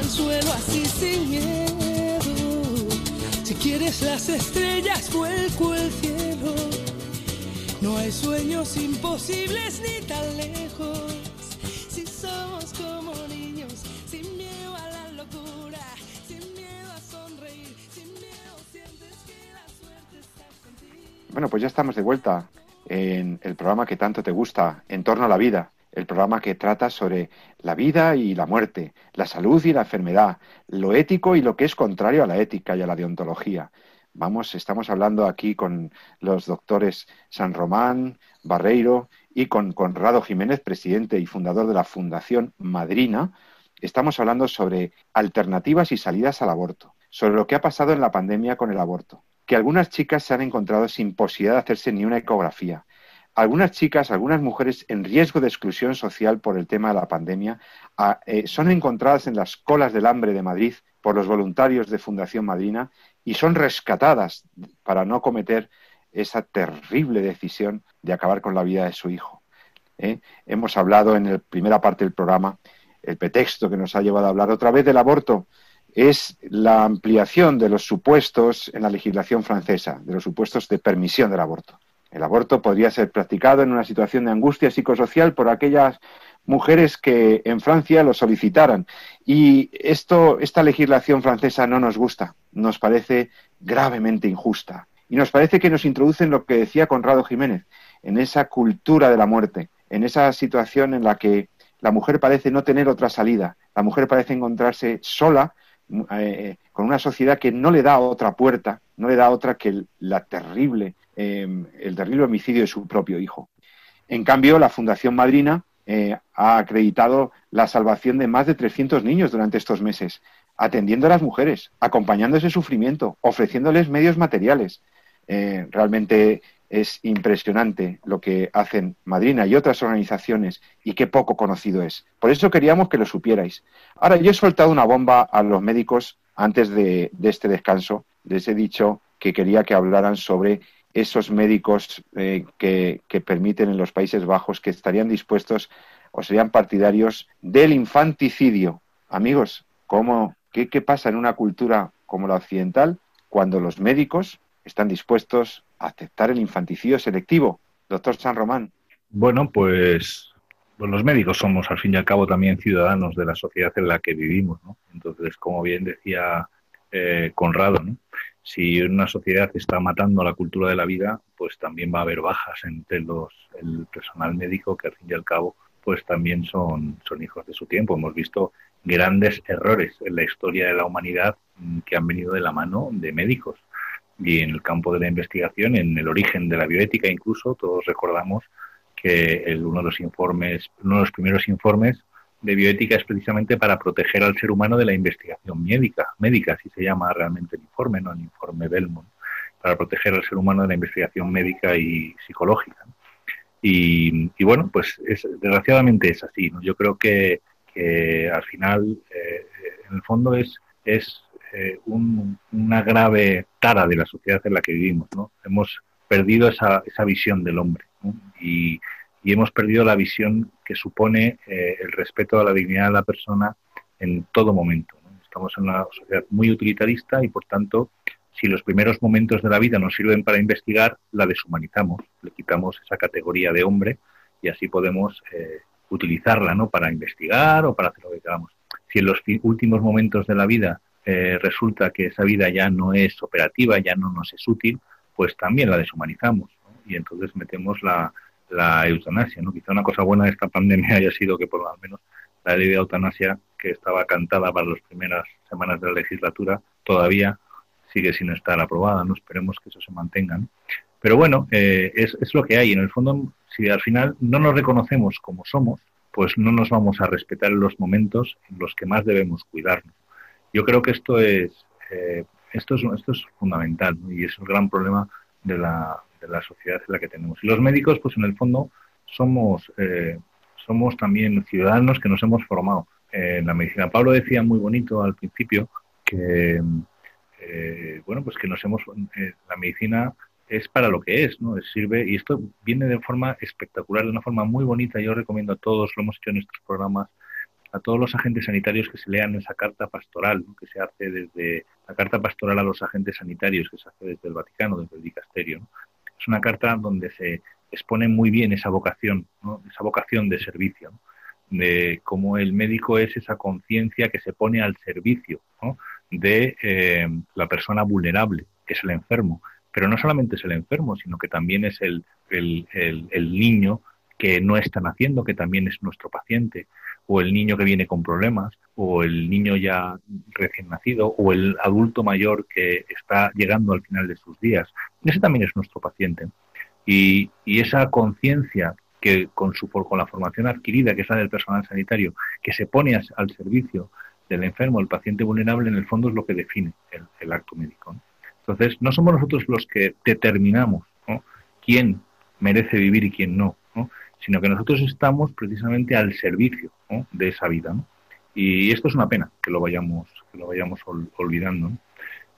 el suelo así sin miedo. Si quieres las estrellas, vuelco el cielo. No hay sueños imposibles ni tan lejos. Si somos como niños, sin miedo a la locura, sin miedo a sonreír, sin miedo sientes que la suerte está contigo. Bueno, pues ya estamos de vuelta en el programa que tanto te gusta, En torno a la vida el programa que trata sobre la vida y la muerte, la salud y la enfermedad, lo ético y lo que es contrario a la ética y a la deontología. Vamos, estamos hablando aquí con los doctores San Román, Barreiro y con Conrado Jiménez, presidente y fundador de la Fundación Madrina. Estamos hablando sobre alternativas y salidas al aborto, sobre lo que ha pasado en la pandemia con el aborto, que algunas chicas se han encontrado sin posibilidad de hacerse ni una ecografía, algunas chicas, algunas mujeres en riesgo de exclusión social por el tema de la pandemia ah, eh, son encontradas en las colas del hambre de Madrid por los voluntarios de Fundación Madrina y son rescatadas para no cometer esa terrible decisión de acabar con la vida de su hijo. ¿eh? Hemos hablado en la primera parte del programa, el pretexto que nos ha llevado a hablar otra vez del aborto es la ampliación de los supuestos en la legislación francesa, de los supuestos de permisión del aborto. El aborto podría ser practicado en una situación de angustia psicosocial por aquellas mujeres que en Francia lo solicitaran. Y esto, esta legislación francesa no nos gusta, nos parece gravemente injusta. Y nos parece que nos introduce en lo que decía Conrado Jiménez, en esa cultura de la muerte, en esa situación en la que la mujer parece no tener otra salida, la mujer parece encontrarse sola, eh, con una sociedad que no le da otra puerta no le da otra que la terrible, em, el terrible homicidio de su propio hijo. En cambio, la Fundación Madrina eh, ha acreditado la salvación de más de 300 niños durante estos meses, atendiendo a las mujeres, acompañando ese sufrimiento, ofreciéndoles medios materiales. Eh, realmente es impresionante lo que hacen Madrina y otras organizaciones y qué poco conocido es. Por eso queríamos que lo supierais. Ahora, yo he soltado una bomba a los médicos antes de, este descanso. Les he dicho que quería que hablaran sobre esos médicos eh, que, permiten en los Países Bajos que estarían dispuestos o serían partidarios del infanticidio. Amigos, ¿cómo, qué, ¿qué pasa en una cultura como la occidental cuando los médicos están dispuestos aceptar el infanticidio selectivo. Doctor San Román. Bueno, pues, pues, los médicos somos al fin y al cabo también ciudadanos de la sociedad en la que vivimos, ¿no? Entonces, como bien decía eh, Conrado, ¿no? si una sociedad está matando a la cultura de la vida, pues también va a haber bajas entre los, el personal médico que al fin y al cabo pues también son, son hijos de su tiempo. Hemos visto grandes errores en la historia de la humanidad mm, que han venido de la mano de médicos y en el campo de la investigación, en el origen de la bioética incluso, todos recordamos que el, uno de los informes, uno de los primeros informes de bioética es precisamente para proteger al ser humano de la investigación médica, médica, así se llama realmente el informe, no el informe Belmont, para proteger al ser humano de la investigación médica y psicológica. Y, bueno, pues es, desgraciadamente es así. ¿no? Yo creo que, que al final, eh, en el fondo es, es eh, una grave tara de la sociedad en la que vivimos. ¿no? Hemos perdido esa, esa visión del hombre y, hemos perdido la visión que supone eh, el respeto a la dignidad de la persona en todo momento. Estamos en una sociedad muy utilitarista y, por tanto, si los primeros momentos de la vida nos sirven para investigar, la deshumanizamos, le quitamos esa categoría de hombre y así podemos eh, utilizarla ¿no? para investigar o para hacer lo que queramos. Si en los últimos momentos de la vida eh, resulta que esa vida ya no es operativa, ya no nos es útil, pues también la deshumanizamos y entonces metemos la, la eutanasia. ¿no? Quizá una cosa buena de esta pandemia haya sido que por lo menos la ley de eutanasia que estaba cantada para las primeras semanas de la legislatura todavía sigue sin estar aprobada. ¿no? Esperemos que eso se mantenga. Pero bueno, eh, es, es lo que hay. En el fondo, si al final no nos reconocemos como somos, pues no nos vamos a respetar en los momentos en los que más debemos cuidarnos. Yo creo que esto es, eh, esto es, esto es fundamental y es un gran problema de la, de la sociedad en la que tenemos. Y los médicos, pues en el fondo, somos, eh, somos también ciudadanos que nos hemos formado en la medicina. Pablo decía muy bonito al principio que, eh, bueno, pues que nos hemos, la medicina es para lo que es, ¿no? Sirve, y esto viene de forma espectacular, de una forma muy bonita. Yo recomiendo a todos, lo hemos hecho en nuestros programas, a todos los agentes sanitarios que se lean esa carta pastoral, que se hace desde la carta pastoral a los agentes sanitarios, que se hace desde el Vaticano, desde el dicasterio. Es una carta donde se expone muy bien esa vocación, esa vocación de servicio, de cómo el médico es esa conciencia que se pone al servicio de eh, la persona vulnerable, que es el enfermo. Pero no solamente es el enfermo, sino que también es el, el, el niño que no están haciendo, que también es nuestro paciente, o el niño que viene con problemas, o el niño ya recién nacido, o el adulto mayor que está llegando al final de sus días. Ese también es nuestro paciente. Y, esa conciencia que con, su, con la formación adquirida, que es del personal sanitario, que se pone al servicio del enfermo, el paciente vulnerable, en el fondo es lo que define el, acto médico. Entonces, no somos nosotros los que determinamos quién merece vivir y quién no, sino que nosotros estamos precisamente al servicio de esa vida. Y esto es una pena que lo vayamos, que lo vayamos olvidando.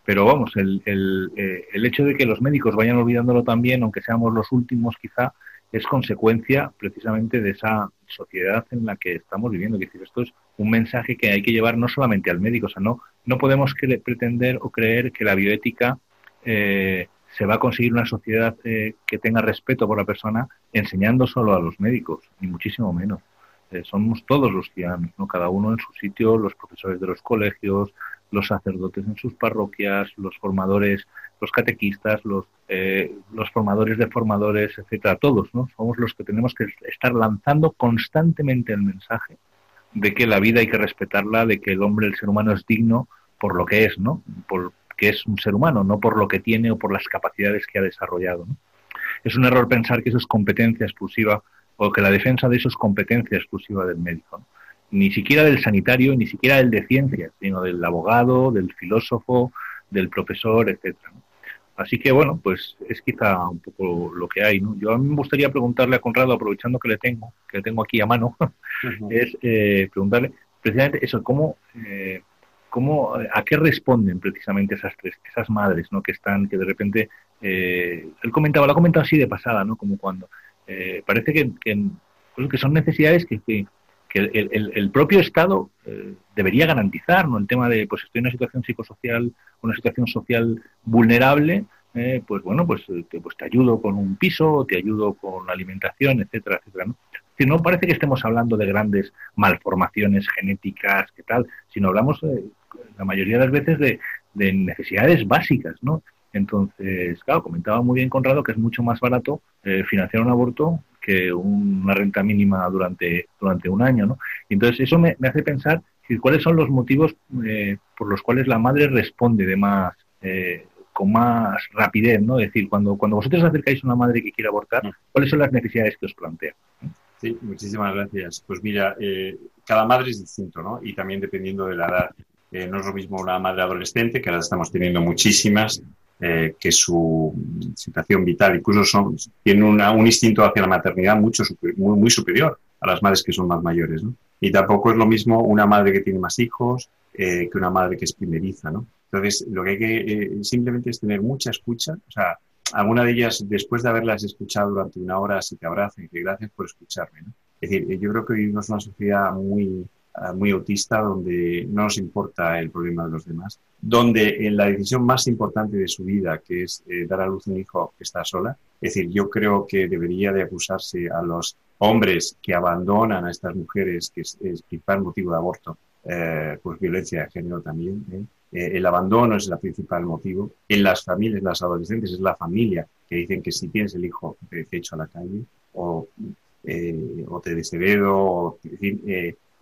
Pero vamos, el, el, eh, el, hecho de que los médicos vayan olvidándolo también, aunque seamos los últimos quizá, es consecuencia precisamente de esa sociedad en la que estamos viviendo. Es decir, esto es un mensaje que hay que llevar no solamente al médico, o sea, no, no podemos pretender o creer que la bioética eh, se va a conseguir una sociedad eh, que tenga respeto por la persona enseñando solo a los médicos, ni muchísimo menos. Eh, somos todos los ciudadanos, ¿no? cada uno en su sitio, los profesores de los colegios, los sacerdotes en sus parroquias, los formadores, los catequistas, los, eh, los formadores de formadores, etcétera, todos, ¿no? Somos los que tenemos que estar lanzando constantemente el mensaje de que la vida hay que respetarla, de que el hombre, el ser humano es digno por lo que es, ¿no? Por, que es un ser humano, no por lo que tiene o por las capacidades que ha desarrollado. Es un error pensar que eso es competencia exclusiva o que la defensa de eso es competencia exclusiva del médico. Ni siquiera del sanitario, ni siquiera del de ciencias, sino del abogado, del filósofo, del profesor, etcétera. Así que bueno, pues es quizá un poco lo que hay. ¿no? Yo a mí me gustaría preguntarle a Conrado, aprovechando que le tengo, que le tengo aquí a mano, es eh, preguntarle precisamente eso, cómo, eh, cómo, a qué responden precisamente esas tres, esas madres, ¿no? Que están, que de repente, eh, él comentaba, lo ha comentado así de pasada, ¿no? Como cuando eh, parece que, pues que, son necesidades que, que, el, el, propio Estado eh, debería garantizar, ¿no? El tema de, pues estoy en una situación psicosocial, una situación social vulnerable, pues bueno, pues te, pues te ayudo con un piso, te ayudo con la alimentación, etcétera, etcétera, ¿no? No parece que estemos hablando de grandes malformaciones genéticas, ¿qué tal? Sino hablamos la mayoría de las veces de, de necesidades básicas, ¿no? Entonces, claro, comentaba muy bien Conrado que es mucho más barato eh, financiar un aborto que una renta mínima durante, durante un año, ¿no? Y entonces eso me, me hace pensar cuáles son los motivos eh, por los cuales la madre responde de más, eh, con más rapidez, ¿no? Es decir, cuando, cuando vosotros acercáis a una madre que quiere abortar, ¿cuáles son las necesidades que os plantea? Sí, muchísimas gracias. Pues mira, eh, cada madre es distinto, ¿no? Y también dependiendo de la edad. No es lo mismo una madre adolescente, que ahora estamos teniendo muchísimas, eh, que su situación vital incluso son, tiene una, un instinto hacia la maternidad mucho muy, muy, superior a las madres que son más mayores. ¿no? Y tampoco es lo mismo una madre que tiene más hijos eh, que una madre que es primeriza. ¿no? Entonces, lo que hay que eh, simplemente es tener mucha escucha. O sea, alguna de ellas, después de haberlas escuchado durante una hora, se te abrazan y te gracias por escucharme. ¿no? Es decir, yo creo que vivimos una sociedad muy, muy autista, donde no nos importa el problema de los demás, donde en la decisión más importante de su vida, que es eh, dar a luz un hijo está sola, es decir, yo creo que debería de acusarse a los hombres que abandonan a estas mujeres, que es el principal motivo de aborto, eh, pues violencia de género también. ¿eh? Eh, el abandono es el principal motivo. En las familias, las adolescentes, es la familia que dicen que si tienes el hijo te echo a la calle o, o te desheredo, o, en fin,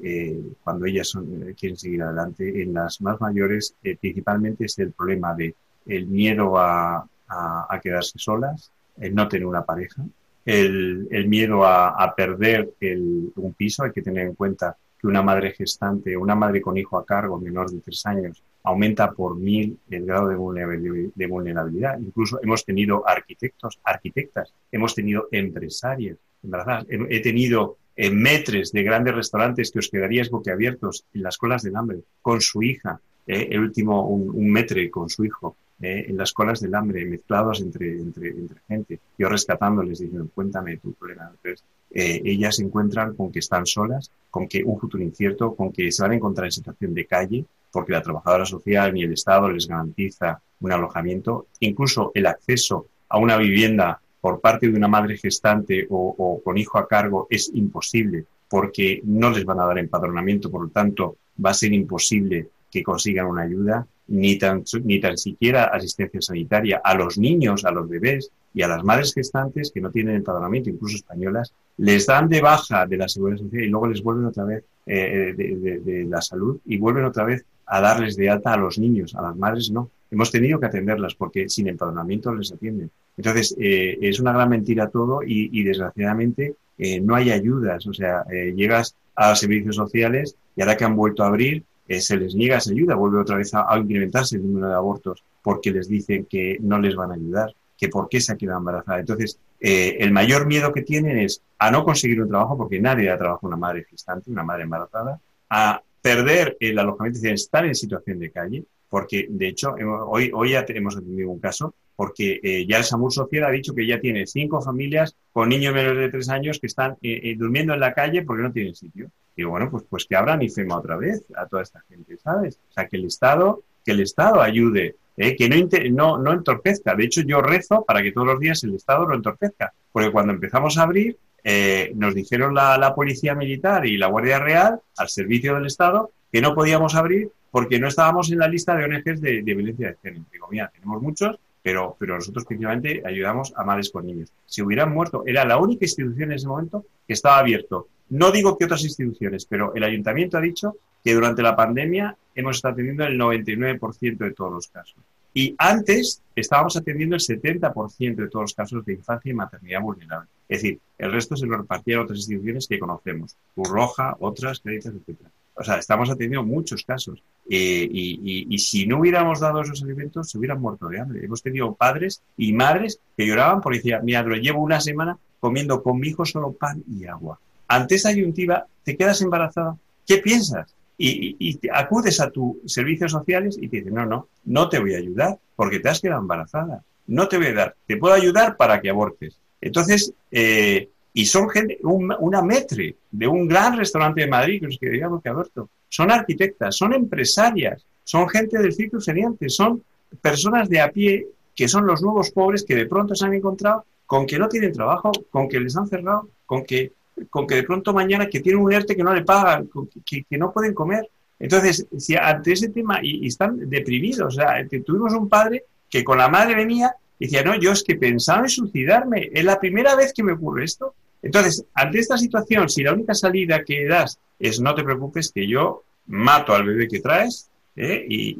eh, cuando ellas son, eh, quieren seguir adelante. En las más mayores, eh, principalmente es el problema de el miedo a, a, a quedarse solas, el no tener una pareja, el, el miedo a, a perder el, un piso. Hay que tener en cuenta que una madre gestante una madre con hijo a cargo menor de tres años aumenta por mil el grado de vulnerabilidad. Incluso hemos tenido arquitectos, arquitectas, hemos tenido empresarias, ¿verdad? He tenido en metres de grandes restaurantes que os quedaríais boquiabiertos en las colas del hambre, con su hija, eh, el último un, un, metre con su hijo, eh, en las colas del hambre, mezclados entre, entre, entre gente, yo rescatándoles, diciendo, cuéntame tu problema. Entonces, eh, ellas se encuentran con que están solas, con que un futuro incierto, con que se van a encontrar en situación de calle, porque la trabajadora social ni el Estado les garantiza un alojamiento, incluso el acceso a una vivienda por parte de una madre gestante o, o, con hijo a cargo es imposible porque no les van a dar empadronamiento, por lo tanto va a ser imposible que consigan una ayuda, ni tan, ni tan siquiera asistencia sanitaria a los niños, a los bebés y a las madres gestantes que no tienen empadronamiento, incluso españolas, les dan de baja de la seguridad social y luego les vuelven otra vez eh, de, de, de la salud y vuelven otra vez a darles de alta a los niños, a las madres no. Hemos tenido que atenderlas porque sin empadronamiento les atienden. Entonces, eh, es una gran mentira todo y, desgraciadamente eh, no hay ayudas. O sea, eh, llegas a servicios sociales y ahora que han vuelto a abrir, eh, se les niega esa ayuda, vuelve otra vez a, incrementarse el número de abortos porque les dicen que no les van a ayudar, que por qué se ha quedado embarazada. Entonces, el mayor miedo que tienen es a no conseguir un trabajo, porque nadie da trabajo a una madre gestante, una madre embarazada, a perder el alojamiento, es decir, estar en situación de calle, porque de hecho hoy, hoy ya hemos atendido un caso porque eh, ya el SAMUR Social ha dicho que ya tiene cinco familias con niños menores de tres años que están eh, eh, durmiendo en la calle porque no tienen sitio. Y bueno, pues, pues que abran IFEMA otra vez a toda esta gente, ¿sabes? O sea, que el Estado, que el Estado ayude, que no, no, no entorpezca. De hecho, yo rezo para que todos los días el Estado lo entorpezca, porque cuando empezamos a abrir, eh, nos dijeron la, la, Policía Militar y la Guardia Real, al servicio del Estado, que no podíamos abrir porque no estábamos en la lista de ONGs de, violencia de género. Digo, mira, tenemos muchos, pero, pero nosotros principalmente ayudamos a madres con niños. Si hubieran muerto, era la única institución en ese momento que estaba abierto. No digo que otras instituciones, pero el ayuntamiento ha dicho que durante la pandemia hemos estado teniendo el 99% de todos los casos. Y antes estábamos atendiendo el 70% de todos los casos de infancia y maternidad vulnerable. Es decir, el resto se lo repartían otras instituciones que conocemos, Cruz otras, Caritas, etc. O sea, estamos atendiendo muchos casos. Eh, y, si no hubiéramos dado esos alimentos, se hubieran muerto de hambre. Hemos tenido padres y madres que lloraban porque decían, mira, lo llevo una semana comiendo con mi hijo solo pan y agua. Ante esa ayuntiva, te quedas embarazada. ¿Qué piensas? y, acudes a tus servicios sociales y te dicen, no, no, no te voy a ayudar porque te has quedado embarazada. No te voy a dar, te puedo ayudar para que abortes. Entonces, eh, y son gente, una metre de un gran restaurante de Madrid, que es que aborto, son arquitectas, son empresarias, son gente del ciclo seriante, son personas de a pie que son los nuevos pobres que de pronto se han encontrado con que no tienen trabajo, con que les han cerrado, con que con que de pronto mañana que tienen un ERTE que no le pagan, que, que no pueden comer. Entonces, si ante ese tema y, están deprimidos, o sea, tuvimos un padre que con la madre venía y decía, no, yo es que pensaba en suicidarme, es la primera vez que me ocurre esto. Entonces, ante esta situación, si la única salida que das es no te preocupes que yo mato al bebé que traes ¿eh? y,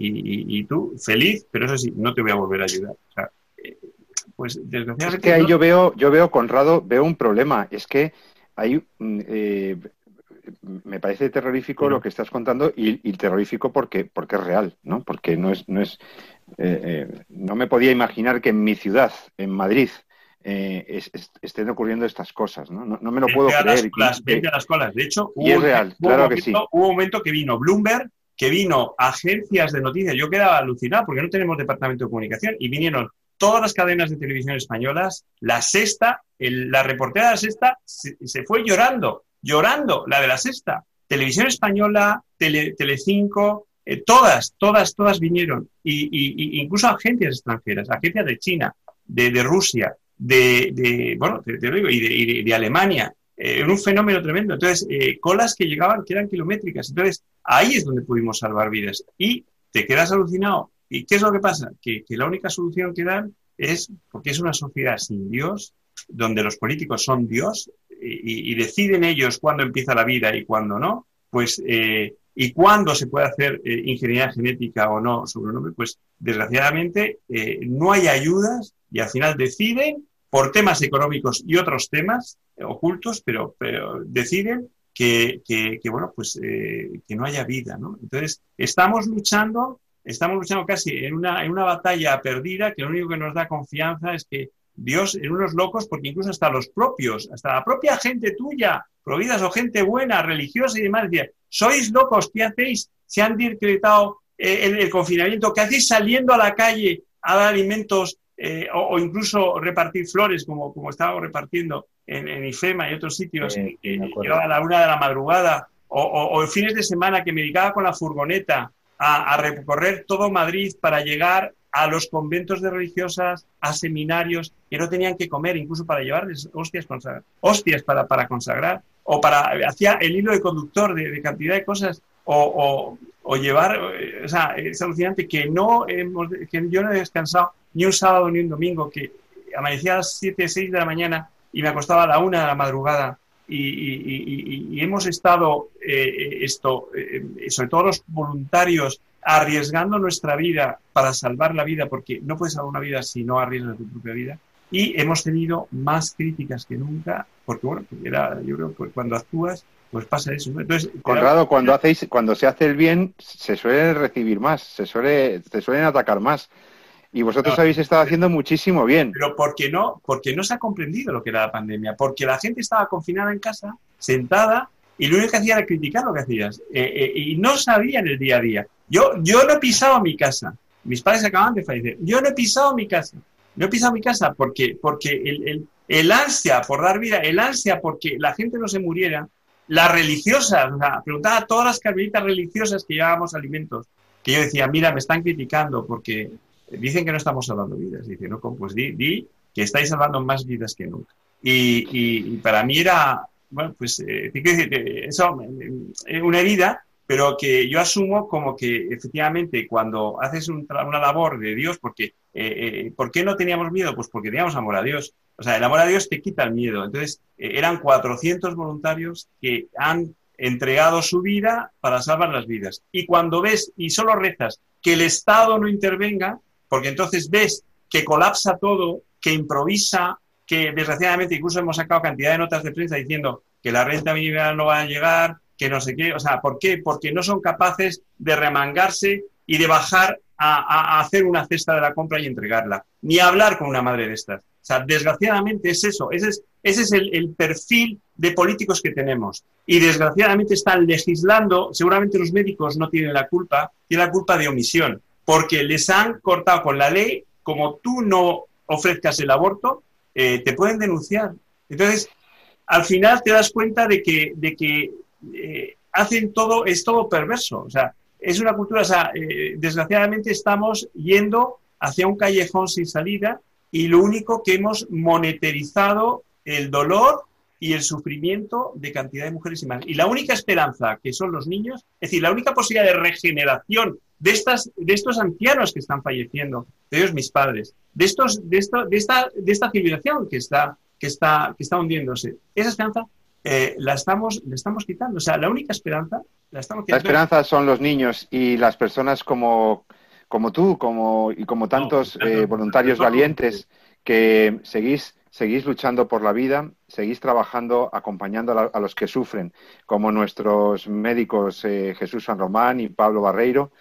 y, tú feliz, pero eso sí, no te voy a volver a ayudar. O sea, eh, pues desgraciadamente... Es que ahí yo veo, yo veo, Conrado, veo un problema. Es que hay, mm, eh, me parece terrorífico lo que estás contando y, terrorífico porque, porque es real, ¿no? Porque no es, no es, eh, eh, no me podía imaginar que en mi ciudad, en Madrid, estén ocurriendo estas cosas, ¿no? No, me lo puedo creer. Las, las colas. De hecho, hubo, es real, claro que sí. Hubo un momento que vino Bloomberg, que vino agencias de noticias. Yo quedaba alucinado porque no tenemos departamento de comunicación y vinieron todas las cadenas de televisión españolas, la sexta, la reportera de la sexta se, fue llorando, llorando, la de la sexta. Televisión española, Tele, Telecinco, eh, todas, todas, todas vinieron. Y, incluso agencias extranjeras, agencias de China, de, Rusia, de, bueno, te, digo, y de, Alemania. Eh, un fenómeno tremendo. Entonces, eh, colas que llegaban, que eran kilométricas. Entonces, ahí es donde pudimos salvar vidas. Y te quedas alucinado ¿Y qué es lo que pasa? Que, la única solución que dan es, porque es una sociedad sin Dios, donde los políticos son Dios y, deciden ellos cuándo empieza la vida y cuándo no, pues, eh, y cuándo se puede hacer eh, ingeniería genética o no sobre un hombre, pues desgraciadamente eh, no hay ayudas y al final deciden por temas económicos y otros temas ocultos, pero, deciden que, bueno, pues que no haya vida. Entonces, estamos luchando estamos luchando casi en una, en una batalla perdida que lo único que nos da confianza es que Dios en unos locos, porque incluso hasta los propios, hasta la propia gente tuya, providas o gente buena, religiosa y demás, decía, sois locos, ¿qué hacéis? Se han decretado eh, el, confinamiento, ¿qué hacéis saliendo a la calle a dar alimentos eh, o, incluso repartir flores, como, como estábamos repartiendo en, en IFEMA y otros sitios, eh, a la una de la madrugada, o, o, o fines de semana que me dedicaba con la furgoneta a, recorrer todo Madrid para llegar a los conventos de religiosas, a seminarios que no tenían que comer, incluso para llevarles hostias, para, consagrar, o para, hacía el hilo de conductor de, cantidad de cosas, o, llevar, o sea, es alucinante que no hemos, que yo no he descansado ni un sábado ni un domingo, que amanecía a las 7, 6 de la mañana y me acostaba a la 1 de la madrugada. Y, hemos estado, eh, esto, eh, sobre todo los voluntarios, arriesgando nuestra vida para salvar la vida, porque no puedes salvar una vida si no arriesgas tu propia vida. Y hemos tenido más críticas que nunca, porque bueno, era, yo creo que cuando actúas, pues pasa eso. Entonces, Conrado, cuando hacéis, cuando se hace el bien, se suele recibir más, se suele, se suelen atacar más. Y vosotros habéis estado haciendo muchísimo bien. Pero ¿por qué no? Porque no se ha comprendido lo que era la pandemia. Porque la gente estaba confinada en casa, sentada, y lo único que hacía era criticar lo que hacías. Eh, eh, y no sabían el día a día. Yo, yo no he pisado mi casa. Mis padres acaban de fallecer. Yo no he pisado mi casa. No he pisado mi casa porque, porque el, el, el ansia por dar vida, el ansia porque la gente no se muriera, las religiosas, o sea, preguntaba a todas las carmelitas religiosas que llevábamos alimentos, que yo decía, mira, me están criticando porque dicen que no estamos salvando vidas. Dice, no, pues di, que estáis salvando más vidas que nunca. Y, y, para mí era, bueno, pues, eh, eso, una herida, pero que yo asumo como que efectivamente cuando haces una labor de Dios, porque, eh, eh, ¿por qué no teníamos miedo? Pues porque teníamos amor a Dios. O sea, el amor a Dios te quita el miedo. Entonces, eh, eran 400 voluntarios que han entregado su vida para salvar las vidas. Y cuando ves y solo rezas que el Estado no intervenga, porque entonces ves que colapsa todo, que improvisa, que desgraciadamente incluso hemos sacado cantidad de notas de prensa diciendo que la renta mínima no va a llegar, que no sé qué, o sea, ¿por qué? Porque no son capaces de remangarse y de bajar a, hacer una cesta de la compra y entregarla, ni hablar con una madre de estas. O sea, desgraciadamente es eso, ese es, ese es el, perfil de políticos que tenemos. Y desgraciadamente están legislando, seguramente los médicos no tienen la culpa, tienen la culpa de omisión, porque les han cortado con la ley, como tú no ofrezcas el aborto, eh, te pueden denunciar. Entonces, al final te das cuenta de que, de que eh, hacen todo, es todo perverso. O sea, es una cultura, eh, desgraciadamente estamos yendo hacia un callejón sin salida y lo único que hemos monetarizado el dolor y el sufrimiento de cantidad de mujeres y más. Y la única esperanza que son los niños, es decir, la única posibilidad de regeneración de, estas, de estos ancianos que están falleciendo, de ellos mis padres, de, estos, de, esto, de, esta, de esta civilización que está, que, está, que está hundiéndose, esa esperanza eh, la, estamos, la estamos quitando. O sea, la única esperanza la estamos quitando. La esperanza son los niños y las personas como, como tú como, y como tantos eh, voluntarios valientes que seguís, seguís luchando por la vida, seguís trabajando, acompañando a, los que sufren, como nuestros médicos eh, Jesús San Román y Pablo Barreiro,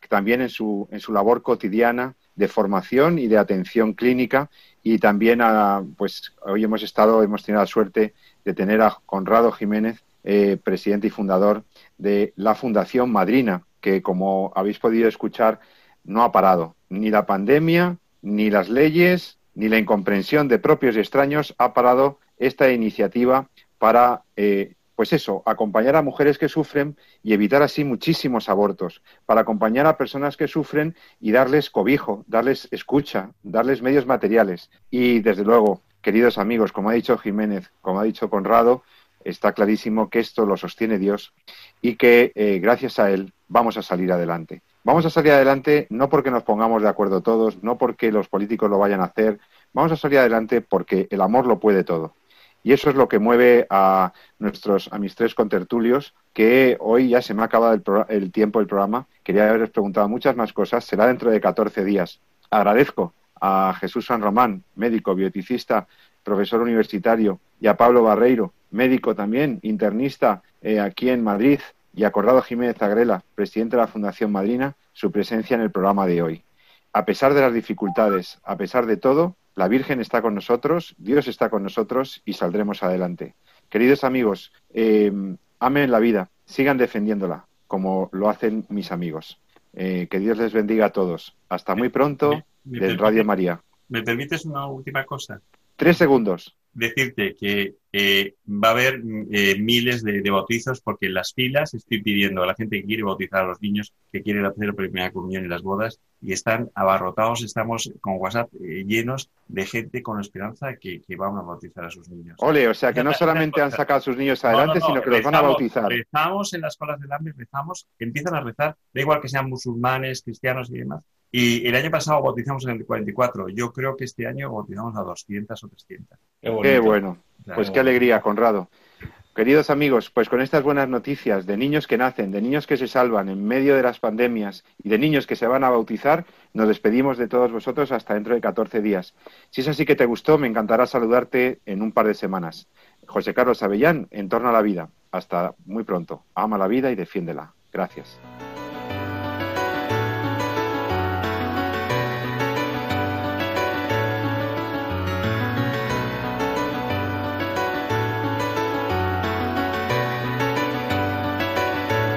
que también en su, en su labor cotidiana de formación y de atención clínica y también a, pues hoy hemos estado, hemos tenido la suerte de tener a Conrado Jiménez, eh, presidente y fundador de la Fundación Madrina, que como habéis podido escuchar, no ha parado. Ni la pandemia, ni las leyes, ni la incomprensión de propios y extraños ha parado esta iniciativa para, eh, pues eso, acompañar a mujeres que sufren y evitar así muchísimos abortos, para acompañar a personas que sufren y darles cobijo, darles escucha, darles medios materiales. Y desde luego, queridos amigos, como ha dicho Jiménez, como ha dicho Conrado, está clarísimo que esto lo sostiene Dios y que eh, gracias a Él vamos a salir adelante. Vamos a salir adelante no porque nos pongamos de acuerdo todos, no porque los políticos lo vayan a hacer, vamos a salir adelante porque el amor lo puede todo. Y eso es lo que mueve a nuestros a mis tres contertulios, que hoy ya se me ha acabado el, el tiempo del programa. Quería haberos preguntado muchas más cosas. Será dentro de 14 días. Agradezco a Jesús San Román, médico, bioticista, profesor universitario, y a Pablo Barreiro, médico también, internista eh, aquí en Madrid, y a Corrado Jiménez Agrela, presidente de la Fundación Madrina, su presencia en el programa de hoy. A pesar de las dificultades, a pesar de todo, la Virgen está con nosotros, Dios está con nosotros y saldremos adelante. Queridos amigos, eh, amen la vida, sigan defendiéndola, como lo hacen mis amigos. Eh, que Dios les bendiga a todos. Hasta muy pronto del Radio María. ¿Me permites una última cosa? Tres segundos. Decirte que eh, va a haber eh, miles de, bautizos porque en las filas estoy pidiendo a la gente que quiere bautizar a los niños, que quiere hacer la primera comunión en las bodas, y están abarrotados, estamos con WhatsApp eh, llenos de gente con esperanza que, que van a bautizar a sus niños. Ole, o sea que no solamente han sacado a sus niños adelante, sino que los van a bautizar. Rezamos en las escuelas del hambre, rezamos, empiezan a rezar, da igual que sean musulmanes, cristianos y demás, y el año pasado bautizamos en el 44. Yo creo que este año bautizamos a 200 o 300. Qué, bueno. Pues qué alegría, Conrado. Queridos amigos, pues con estas buenas noticias de niños que nacen, de niños que se salvan en medio de las pandemias y de niños que se van a bautizar, nos despedimos de todos vosotros hasta dentro de 14 días. Si es así que te gustó, me encantará saludarte en un par de semanas. José Carlos Avellán, En torno a la vida. Hasta muy pronto. Ama la vida y defiéndela. Gracias.